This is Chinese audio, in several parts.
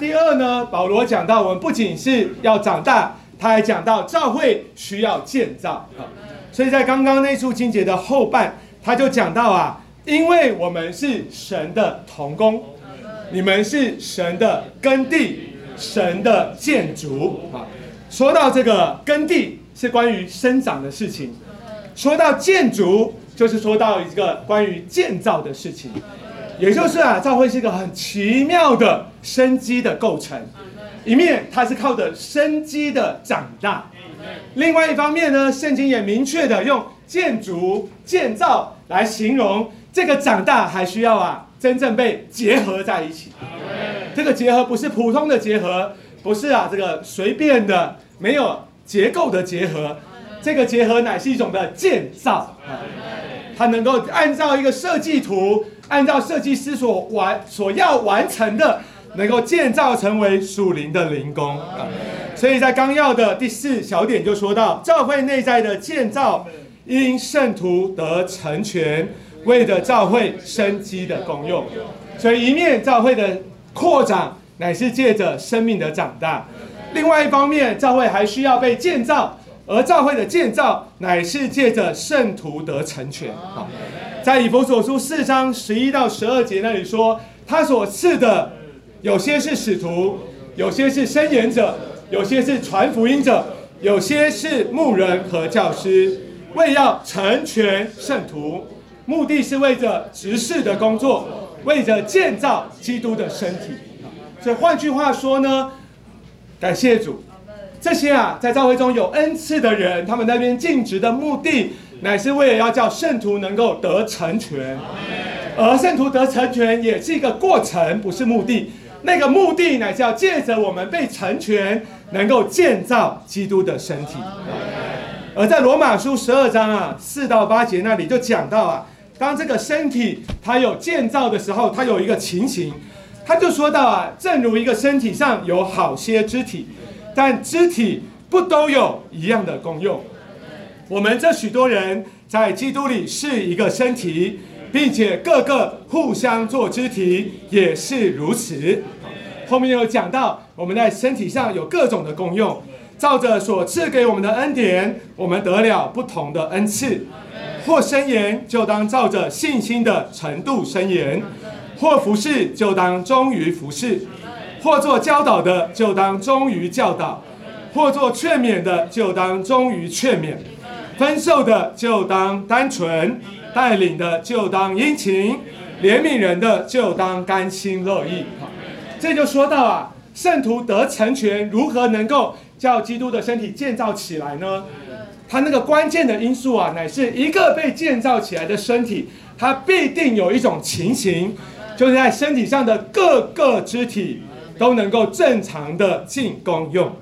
第二呢，保罗讲到我们不仅是要长大，他还讲到教会需要建造啊。所以在刚刚那处经节的后半，他就讲到啊，因为我们是神的童工，你们是神的耕地，神的建筑啊。说到这个耕地，是关于生长的事情；说到建筑，就是说到一个关于建造的事情。也就是啊，教会是一个很奇妙的生机的构成。一面它是靠着生机的长大，另外一方面呢，圣经也明确的用建筑建造来形容这个长大，还需要啊真正被结合在一起。这个结合不是普通的结合，不是啊这个随便的没有结构的结合，这个结合乃是一种的建造。啊，它能够按照一个设计图，按照设计师所完所要完成的。能够建造成为属灵的灵宫啊，所以在纲要的第四小点就说到，教会内在的建造因圣徒得成全，为着教会生机的功用。所以一面教会的扩展乃是借着生命的长大，另外一方面教会还需要被建造，而教会的建造乃是借着圣徒得成全。好，在以弗所书四章十一到十二节那里说，他所赐的。有些是使徒，有些是申言者，有些是传福音者，有些是牧人和教师，为要成全圣徒，目的是为着执事的工作，为着建造基督的身体。所以换句话说呢，感谢主，这些啊在教会中有恩赐的人，他们那边尽职的目的，乃是为了要叫圣徒能够得成全，而圣徒得成全也是一个过程，不是目的。那个目的乃是要借着我们被成全，能够建造基督的身体。而在罗马书十二章啊四到八节那里就讲到啊，当这个身体它有建造的时候，它有一个情形，他就说到啊，正如一个身体上有好些肢体，但肢体不都有一样的功用。我们这许多人在基督里是一个身体。并且各个互相做肢体也是如此。后面有讲到，我们在身体上有各种的功用，照着所赐给我们的恩典，我们得了不同的恩赐。或伸言，就当照着信心的程度伸言；或服侍，就当忠于服侍；或做教导的，就当忠于教导；或做劝勉的，就当忠于劝勉；分受的，就当单纯。带领的就当殷勤，怜悯人的就当甘心乐意。这就说到啊，圣徒得成全，如何能够叫基督的身体建造起来呢？他那个关键的因素啊，乃是一个被建造起来的身体，它必定有一种情形，就是在身体上的各个肢体都能够正常的进功用。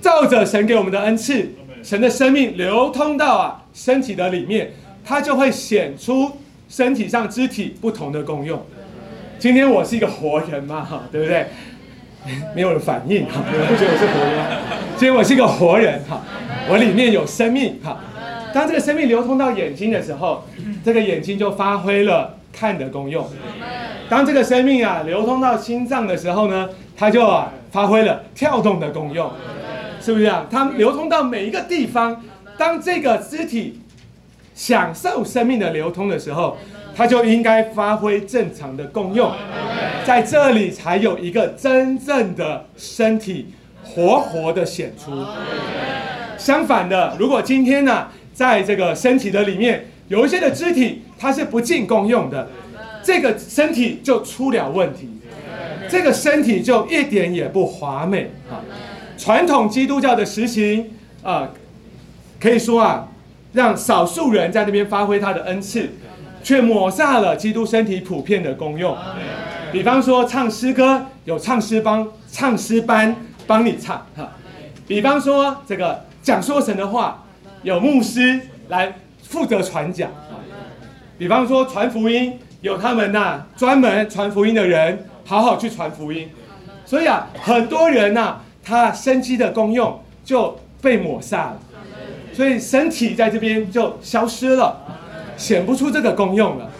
照着神给我们的恩赐。神的生命流通到啊身体的里面，它就会显出身体上肢体不同的功用。今天我是一个活人嘛，哈，对不对？没有人反应哈，你们不觉得我是活人吗？今天我是一个活人哈，我里面有生命哈。当这个生命流通到眼睛的时候，这个眼睛就发挥了看的功用。当这个生命啊流通到心脏的时候呢，它就啊发挥了跳动的功用。是不是啊？它流通到每一个地方，当这个肢体享受生命的流通的时候，它就应该发挥正常的功用，在这里才有一个真正的身体活活的显出。相反的，如果今天呢，在这个身体的里面有一些的肢体它是不进功用的，这个身体就出了问题，这个身体就一点也不华美啊。传统基督教的实行啊，可以说啊，让少数人在那边发挥他的恩赐，却抹煞了基督身体普遍的功用。比方说唱诗歌，有唱诗帮唱诗班帮你唱哈；比方说这个讲说神的话，有牧师来负责传讲比方说传福音，有他们呐专门传福音的人，好好去传福音。所以啊，很多人呐。他生机的功用就被抹煞了，所以身体在这边就消失了，显不出这个功用了。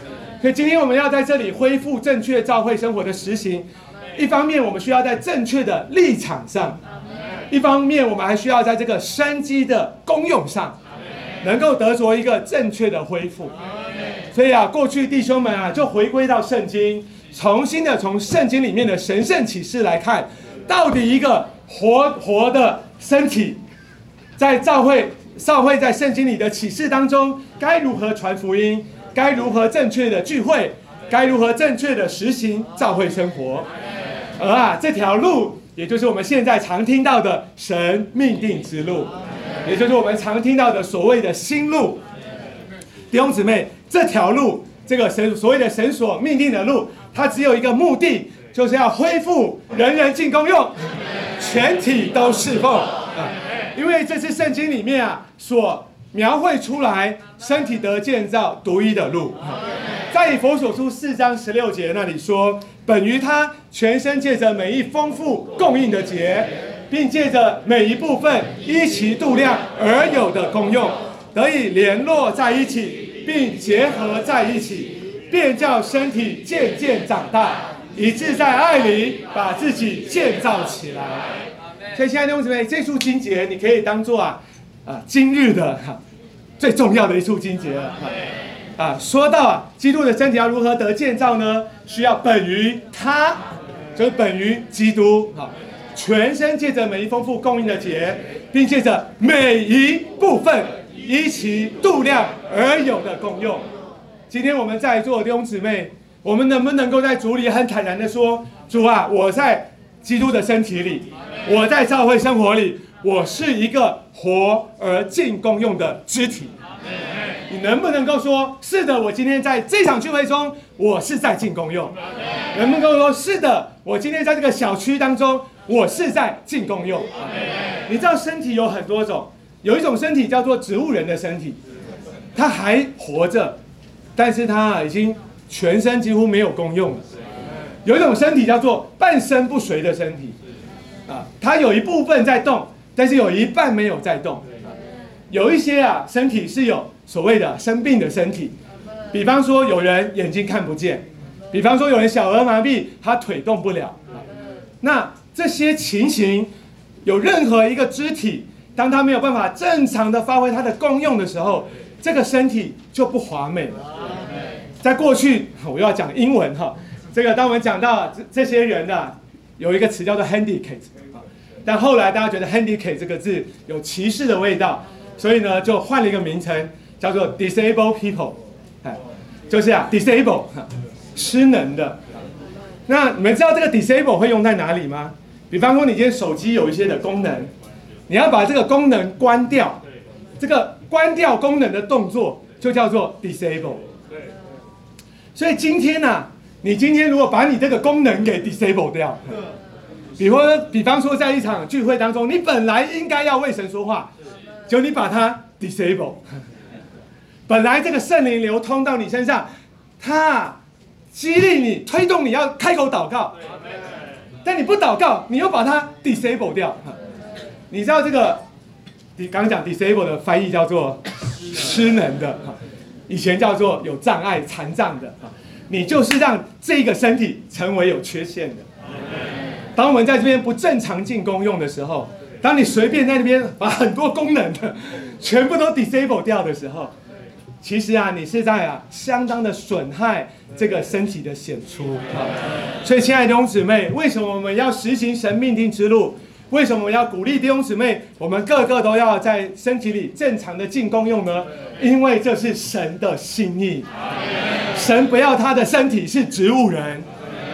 所以今天我们要在这里恢复正确教会生活的实行。一方面，我们需要在正确的立场上；一方面，我们还需要在这个生机的功用上，能够得着一个正确的恢复。所以啊，过去弟兄们啊，就回归到圣经，重新的从圣经里面的神圣启示来看，到底一个活活的身体，在教会、教会在圣经里的启示当中，该如何传福音？该如何正确的聚会？该如何正确的实行教会生活？而啊，这条路，也就是我们现在常听到的神命定之路，也就是我们常听到的所谓的新路。弟兄姊妹，这条路，这个神所谓的神所命定的路，它只有一个目的，就是要恢复人人进公用，全体都侍奉啊！因为这是圣经里面啊所描绘出来身体得建造独一的路。在以佛所书四章十六节那里说。本于他全身借着每一丰富供应的节，并借着每一部分依其度量而有的功用，得以联络在一起，并结合在一起，便叫身体渐渐长大，以致在爱里把自己建造起来。所以，亲爱的弟兄姊妹，这束经节你可以当做啊啊今日的哈最重要的一束经节了哈。啊，说到啊，基督的身体要如何得建造呢？需要本于他，就是本于基督。好，全身借着每一丰富供应的节，并借着每一部分依其度量而有的功用。今天我们在座的弟兄姊妹，我们能不能够在主里很坦然的说：主啊，我在基督的身体里，我在教会生活里，我是一个活而尽功用的肢体。你能不能够说是的？我今天在这场聚会中，我是在进功用。能不能够说是的？我今天在这个小区当中，我是在进功用。你知道身体有很多种，有一种身体叫做植物人的身体，他还活着，但是他已经全身几乎没有功用了。有一种身体叫做半身不遂的身体，啊，他有一部分在动，但是有一半没有在动。有一些啊，身体是有。所谓的生病的身体，比方说有人眼睛看不见，比方说有人小儿麻痹，他腿动不了。那这些情形，有任何一个肢体，当他没有办法正常的发挥它的功用的时候，这个身体就不华美。在过去，我又要讲英文哈，这个当我们讲到这这些人的，有一个词叫做 handicap 但后来大家觉得 handicap 这个字有歧视的味道，所以呢就换了一个名称。叫做 disable people，哎，就是啊，disable，失能的。那你们知道这个 disable 会用在哪里吗？比方说，你今天手机有一些的功能，你要把这个功能关掉，这个关掉功能的动作就叫做 disable。对。所以今天呢，你今天如果把你这个功能给 disable 掉，比方比方说在一场聚会当中，你本来应该要为神说话，就你把它 disable。本来这个圣灵流通到你身上，它激励你、推动你要开口祷告，但你不祷告，你又把它 disable 掉。你知道这个，你刚刚讲 disable 的翻译叫做失能的，以前叫做有障碍、残障的。你就是让这个身体成为有缺陷的。当我们在这边不正常进功用的时候，当你随便在那边把很多功能的全部都 disable 掉的时候，其实啊，你是在啊，相当的损害这个身体的显出啊。所以，亲爱的弟兄姊妹，为什么我们要实行神命定之路？为什么我们要鼓励弟兄姊妹，我们个个都要在身体里正常的进功用呢？因为这是神的心意。神不要他的身体是植物人，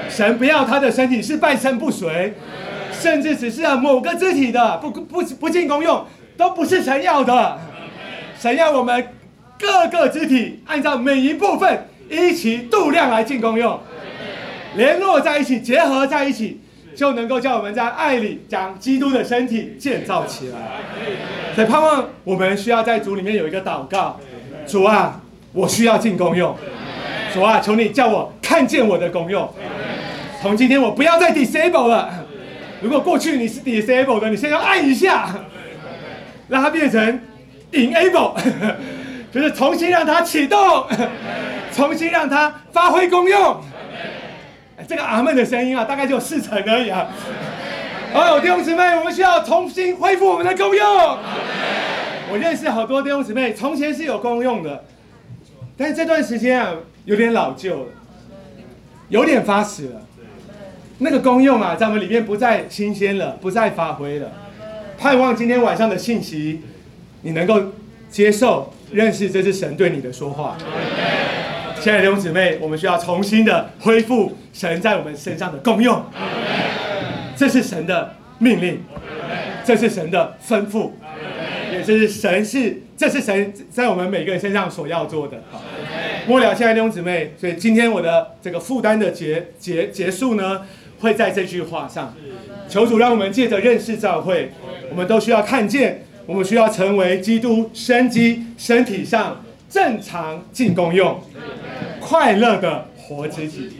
神不要他的身体是半身不遂，甚至只是啊某个肢体的不不不进功用，都不是神要的。神要我们。各个肢体按照每一部分一起度量来进功用，联络在一起，结合在一起，就能够叫我们在爱里将基督的身体建造起来。所以盼望我们需要在主里面有一个祷告：主啊，我需要进功用。主啊，求你叫我看见我的功用。从今天我不要再 disable 了。如果过去你是 disable 的，你现在按一下，让它变成 enable。就是重新让它启动，重新让它发挥功用。这个阿门的声音啊，大概就四成而已啊。哦，弟兄姊妹，我们需要重新恢复我们的功用。我认识好多弟兄姊妹，从前是有功用的，但是这段时间啊，有点老旧了，有点发死了。那个功用啊，在我们里面不再新鲜了，不再发挥了。盼望今天晚上的信息，你能够接受、认识，这是神对你的说话。亲爱的弟兄姊妹，我们需要重新的恢复神在我们身上的功用。这是神的命令，这是神的吩咐，也是神是，这是神在我们每个人身上所要做的。末了，亲爱的弟兄姊妹，所以今天我的这个负担的结结结束呢，会在这句话上。求主让我们借着认识教会，我们都需要看见，我们需要成为基督生机身体上正常进功用，快乐的活自己。